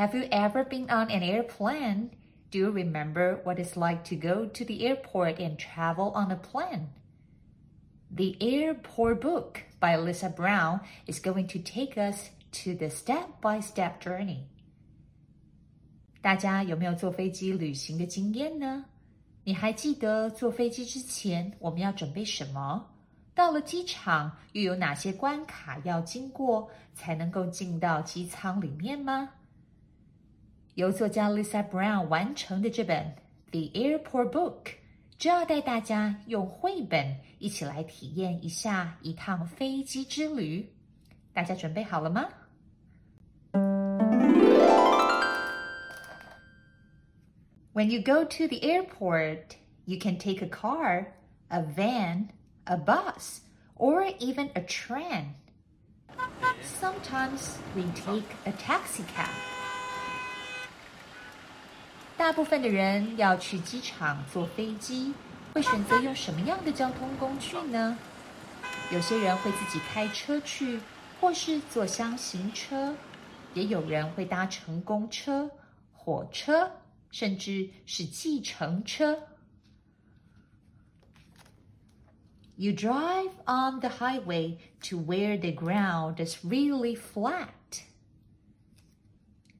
Have you ever been on an airplane? Do you remember what it's like to go to the airport and travel on a plane? The Airport Book by Lisa Brown is going to take us to the step by step journey. 大家有没有坐飞机旅行的经验呢？你还记得坐飞机之前我们要准备什么？到了机场又有哪些关卡要经过才能够进到机舱里面吗？ 由作家 Lisa Brown 完成的这本《The Airport Book》，就要带大家用绘本一起来体验一下一趟飞机之旅。大家准备好了吗？When you go to the airport, you can take a car, a van, a bus, or even a train. Sometimes we take a taxi cab. 大部分的人要去机场坐飞机，会选择用什么样的交通工具呢？有些人会自己开车去，或是坐箱型车；也有人会搭乘公车、火车，甚至是计程车。You drive on the highway to where the ground is really flat。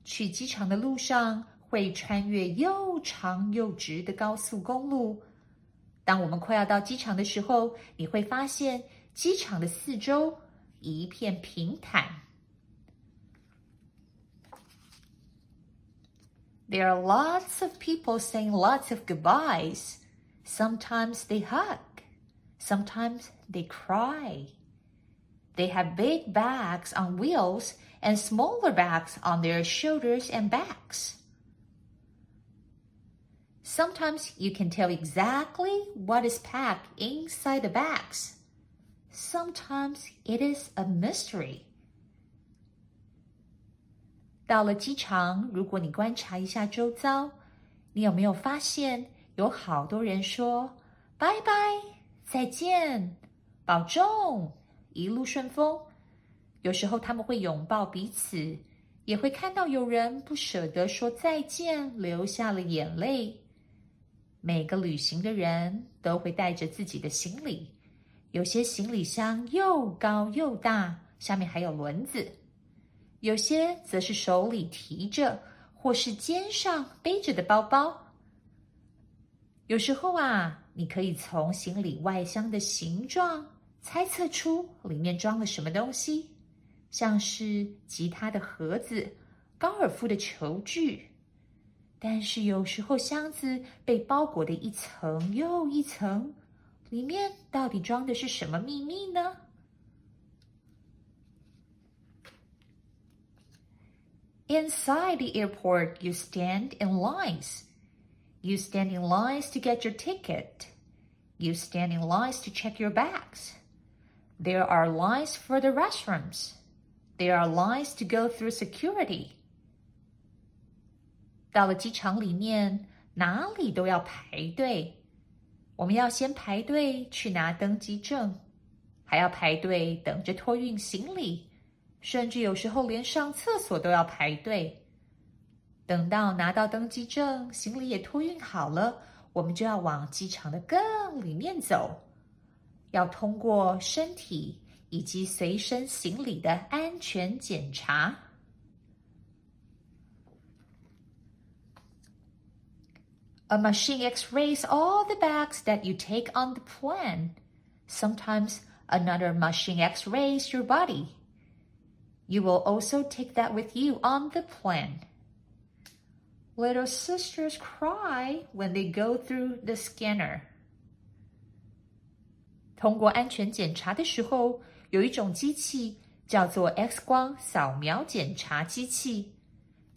去机场的路上。会穿越又长又直的高速公路。当我们快要到机场的时候，你会发现机场的四周一片平坦。There are lots of people saying lots of goodbyes. Sometimes they hug, sometimes they cry. They have big bags on wheels and smaller bags on their shoulders and backs. Sometimes you can tell exactly what is packed inside the bags. Sometimes it is a mystery. 到了机场，如果你观察一下周遭，你有没有发现有好多人说“拜拜，再见，保重，一路顺风”？有时候他们会拥抱彼此，也会看到有人不舍得说再见，流下了眼泪。 每个旅行的人都会带着自己的行李，有些行李箱又高又大，下面还有轮子；有些则是手里提着，或是肩上背着的包包。有时候啊，你可以从行李外箱的形状猜测出里面装了什么东西，像是吉他的盒子、高尔夫的球具。但是有时候箱子被包裹的一层又一层，里面到底装的是什么秘密呢？Inside the airport, you stand in lines. You stand in lines to get your ticket. You stand in lines to check your bags. There are lines for the restrooms. There are lines to go through security. 到了机场里面，哪里都要排队。我们要先排队去拿登机证，还要排队等着托运行李，甚至有时候连上厕所都要排队。等到拿到登机证，行李也托运好了，我们就要往机场的更里面走，要通过身体以及随身行李的安全检查。A machine x-rays all the bags that you take on the plane. Sometimes another machine x-rays your body. You will also take that with you on the plane. Little sisters cry when they go through the scanner. 通过安全检查的时候，有一种机器叫做 X 光扫描检查机器。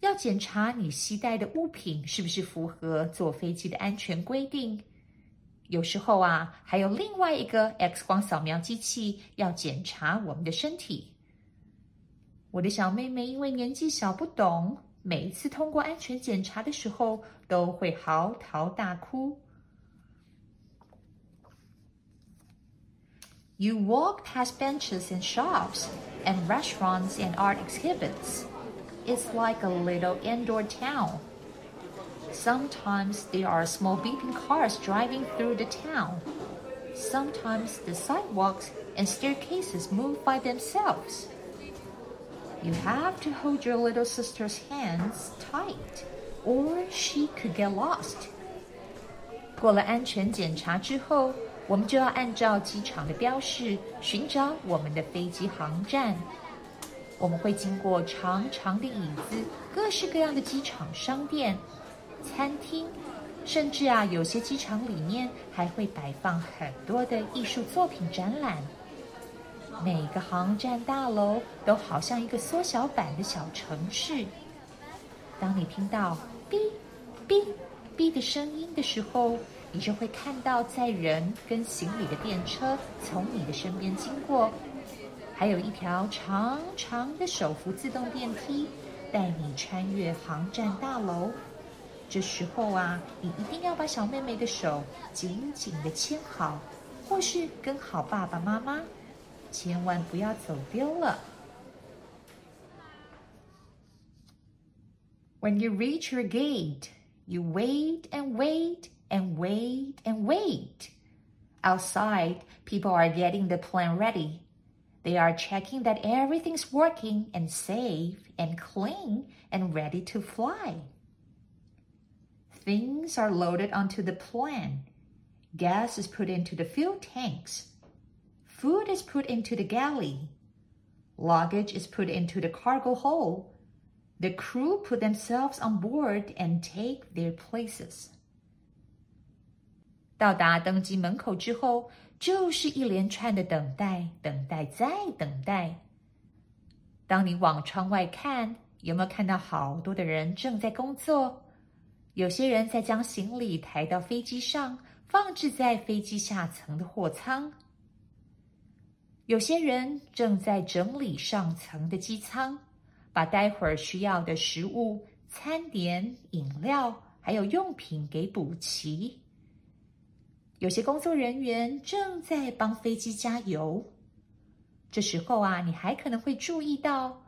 要检查你携带的物品是不是符合坐飞机的安全规定。有时候啊，还有另外一个 X 光扫描机器要检查我们的身体。我的小妹妹因为年纪小不懂，每一次通过安全检查的时候都会嚎啕大哭。You walk past benches and shops and restaurants and art exhibits. It's like a little indoor town. Sometimes there are small beeping cars driving through the town. Sometimes the sidewalks and staircases move by themselves. You have to hold your little sister's hands tight, or she could get lost. 过了安全检查之后，我们就要按照机场的标示寻找我们的飞机航站。 我们会经过长长的椅子、各式各样的机场商店、餐厅，甚至啊，有些机场里面还会摆放很多的艺术作品展览。每个航站大楼都好像一个缩小版的小城市。当你听到“哔哔哔”的声音的时候，你就会看到载人跟行李的电车从你的身边经过。还有一条长长的手扶自动电梯，带你穿越航站大楼。这时候啊，你一定要把小妹妹的手紧紧的牵好，或是跟好爸爸妈妈，千万不要走丢了。When you reach your gate, you wait and wait and wait and wait. Outside, people are getting the plane ready. They are checking that everything's working and safe and clean and ready to fly. Things are loaded onto the plane. Gas is put into the fuel tanks. Food is put into the galley. Luggage is put into the cargo hold. The crew put themselves on board and take their places. 到达登机门口之后， 就是一连串的等待，等待，再等待。当你往窗外看，有没有看到好多的人正在工作？有些人在将行李抬到飞机上，放置在飞机下层的货舱；有些人正在整理上层的机舱，把待会儿需要的食物、餐点、饮料还有用品给补齐。有些工作人员正在帮飞机加油。这时候啊，你还可能会注意到，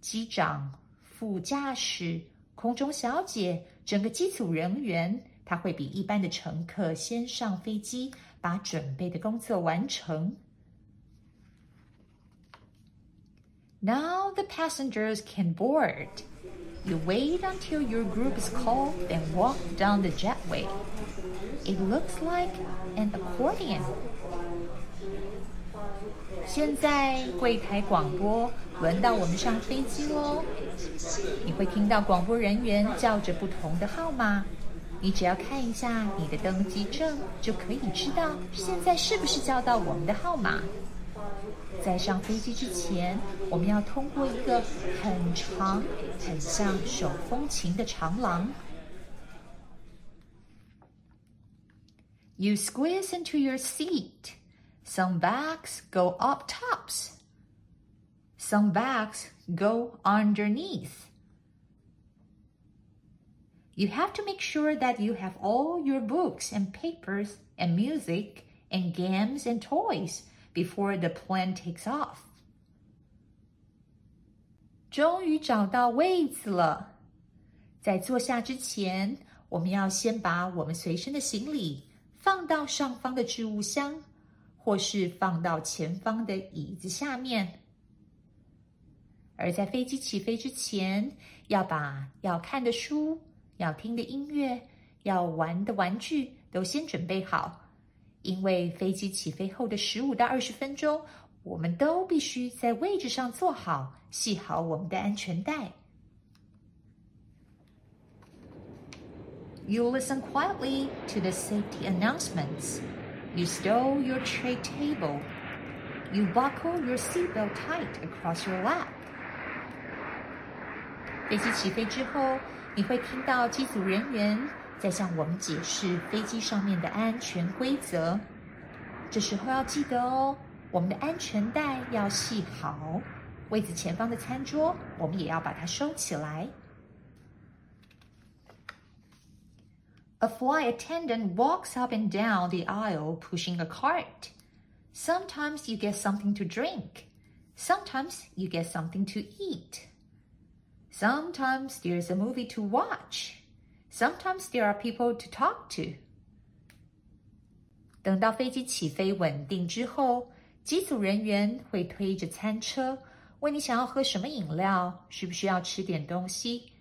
机长、副驾驶、空中小姐，整个机组人员，他会比一般的乘客先上飞机，把准备的工作完成。Now the passengers can board. You wait until your group is called and walk down the jetway. It looks like an accordion. 现在柜台广播，轮到我们上飞机喽。你会听到广播人员叫着不同的号码，你只要看一下你的登机证，就可以知道现在是不是叫到我们的号码。在上飞机之前，我们要通过一个很长、很像手风琴的长廊。You squeeze into your seat. Some bags go up tops. Some bags go underneath. You have to make sure that you have all your books and papers and music and games and toys before the plane takes off. 终于找到位子了。在坐下之前，我们要先把我们随身的行李放到上方的置物箱，或是放到前方的椅子下面。而在飞机起飞之前，要把要看的书、要听的音乐、要玩的玩具都先准备好。因为飞机起飞后的十五到二十分钟，我们都必须在位置上坐好，系好我们的安全带。You listen quietly to the safety announcements. You stow your tray table. You buckle your seatbelt tight across your lap. 飞机起飞之后，你会听到机组人员在向我们解释飞机上面的安全规则。这时候要记得哦，我们的安全带要系好，位子前方的餐桌我们也要把它收起来。A flight attendant walks up and down the aisle pushing a cart. Sometimes you get something to drink. Sometimes you get something to eat. Sometimes there's a movie to watch. Sometimes there are people to talk to. 等到飞机起飞稳定之后， 机组人员会推着餐车，问你想要喝什么饮料，需不需要吃点东西。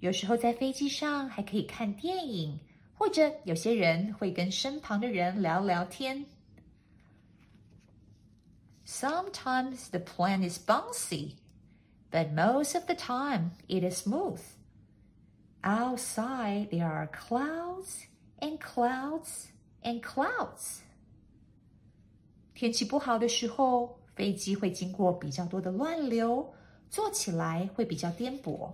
有时候在飞机上还可以看电影，或者有些人会跟身旁的人聊聊天。Sometimes the plane is bouncy, but most of the time it is smooth. Outside there are clouds and clouds and clouds. 天气不好的时候，飞机会经过比较多的乱流，坐起来会比较颠簸。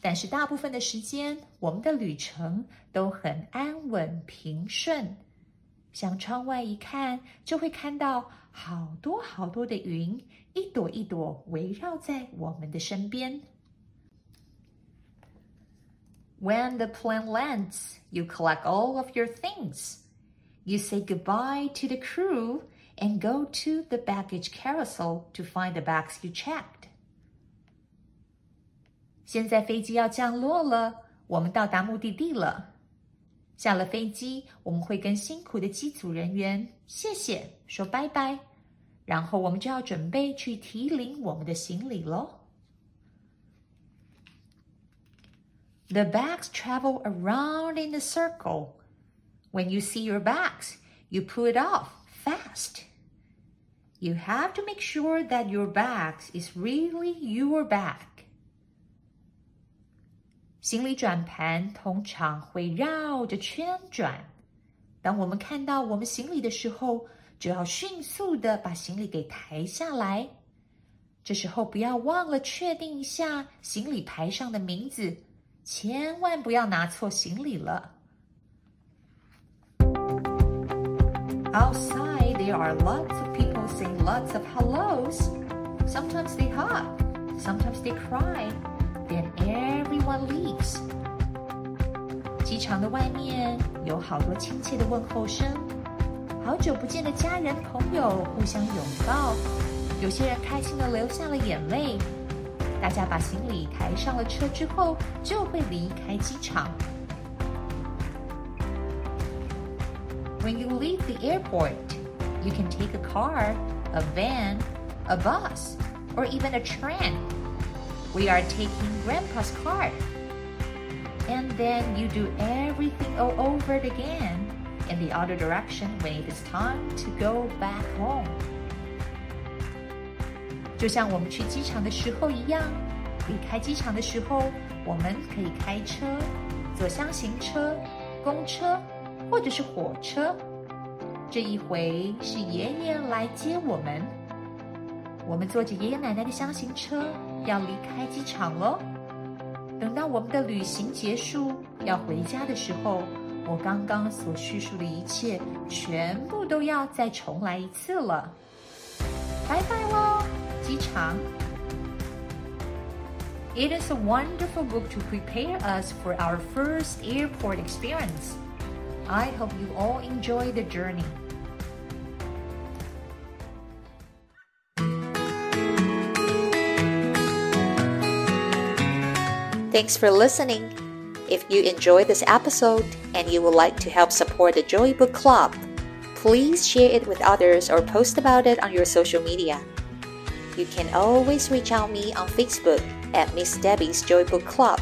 但是大部分的时间，我们的旅程都很安稳平顺。向窗外一看，就会看到好多好多的云，一朵一朵围绕在我们的身边。When the plane lands, you collect all of your things. You say goodbye to the crew and go to the baggage carousel to find the bags you checked. 现在飞机要降落了，我们到达目的地了。下了飞机，我们会跟辛苦的机组人员谢谢，说拜拜，然后我们就要准备去提领我们的行李喽。The bags travel around in a circle. When you see your bags, you pull it off fast. You have to make sure that your bags is really your bag. 行李转盘通常会绕着圈转。当我们看到我们行李的时候，就要迅速的把行李给抬下来。这时候不要忘了确定一下行李牌上的名字，千万不要拿错行李了。Outside, there are lots of people saying lots of hellos. Sometimes they hug, sometimes they cry. Then everyone leaves。机场的外面有好多亲切的问候声，好久不见的家人朋友互相拥抱，有些人开心的流下了眼泪。大家把行李抬上了车之后，就会离开机场。When you leave the airport, you can take a car, a van, a bus, or even a train. We are taking Grandpa's car. And then you do everything all over again in the other direction when it is time to go back home. 就像我们去机场的时候一样，离开机场的时候，我们可以开车、坐箱型车、公车或者是火车。 这一回是爷爷来接我们，我们坐着爷爷奶奶的箱型车。要离开机场喽。等到我们的旅行结束，要回家的时候，我刚刚所叙述的一切，全部都要再重来一次了。拜拜喽，机场。It is a wonderful book to prepare us for our first airport experience. I hope you all enjoy the journey. Thanks for listening. If you enjoyed this episode and you would like to help support the Joy Book Club, please share it with others or post about it on your social media. You can always reach out to me on Facebook at Miss Debbie's Joy Book Club